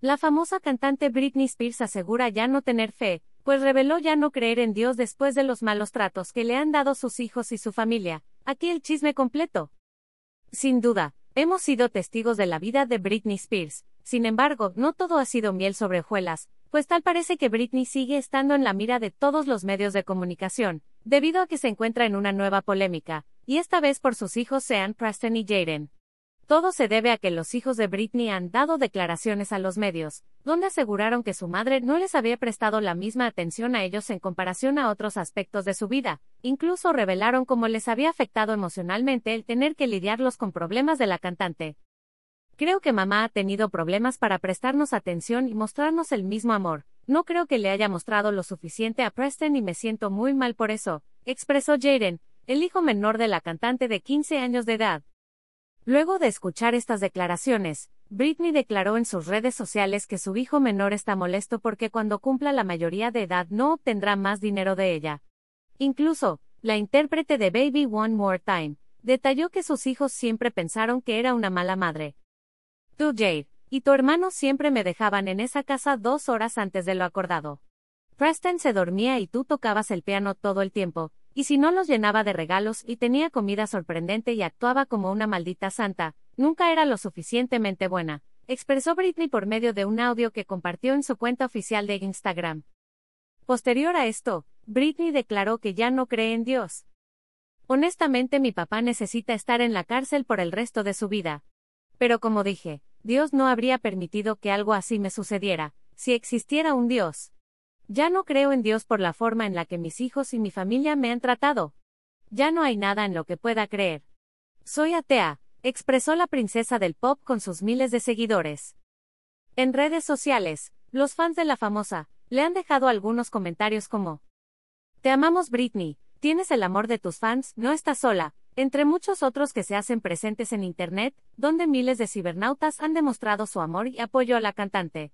La famosa cantante Britney Spears asegura ya no tener fe, pues reveló ya no creer en Dios después de los malos tratos que le han dado sus hijos y su familia. Aquí el chisme completo. Sin duda, hemos sido testigos de la vida de Britney Spears, sin embargo, no todo ha sido miel sobre hojuelas, pues tal parece que Britney sigue estando en la mira de todos los medios de comunicación, debido a que se encuentra en una nueva polémica, y esta vez por sus hijos Sean Preston y Jaden. Todo se debe a que los hijos de Britney han dado declaraciones a los medios, donde aseguraron que su madre no les había prestado la misma atención a ellos en comparación a otros aspectos de su vida, incluso revelaron cómo les había afectado emocionalmente el tener que lidiarlos con problemas de la cantante. Creo que mamá ha tenido problemas para prestarnos atención y mostrarnos el mismo amor. No creo que le haya mostrado lo suficiente a Preston y me siento muy mal por eso, expresó Jaden, el hijo menor de la cantante de 15 años de edad. Luego de escuchar estas declaraciones, Britney declaró en sus redes sociales que su hijo menor está molesto porque cuando cumpla la mayoría de edad no obtendrá más dinero de ella. Incluso, la intérprete de Baby One More Time, detalló que sus hijos siempre pensaron que era una mala madre. Tú, Jade, y tu hermano siempre me dejaban en esa casa dos horas antes de lo acordado. Preston se dormía y tú tocabas el piano todo el tiempo, y si no los llenaba de regalos y tenía comida sorprendente y actuaba como una maldita santa, nunca era lo suficientemente buena, expresó Britney por medio de un audio que compartió en su cuenta oficial de Instagram. Posterior a esto, Britney declaró que ya no cree en Dios. Honestamente mi papá necesita estar en la cárcel por el resto de su vida. Pero como dije, Dios no habría permitido que algo así me sucediera, si existiera un Dios. Ya no creo en Dios por la forma en la que mis hijos y mi familia me han tratado. Ya no hay nada en lo que pueda creer. Soy atea, expresó la princesa del pop con sus miles de seguidores. En redes sociales, los fans de la famosa, le han dejado algunos comentarios como Te amamos Britney, tienes el amor de tus fans, no estás sola, entre muchos otros que se hacen presentes en Internet, donde miles de cibernautas han demostrado su amor y apoyo a la cantante.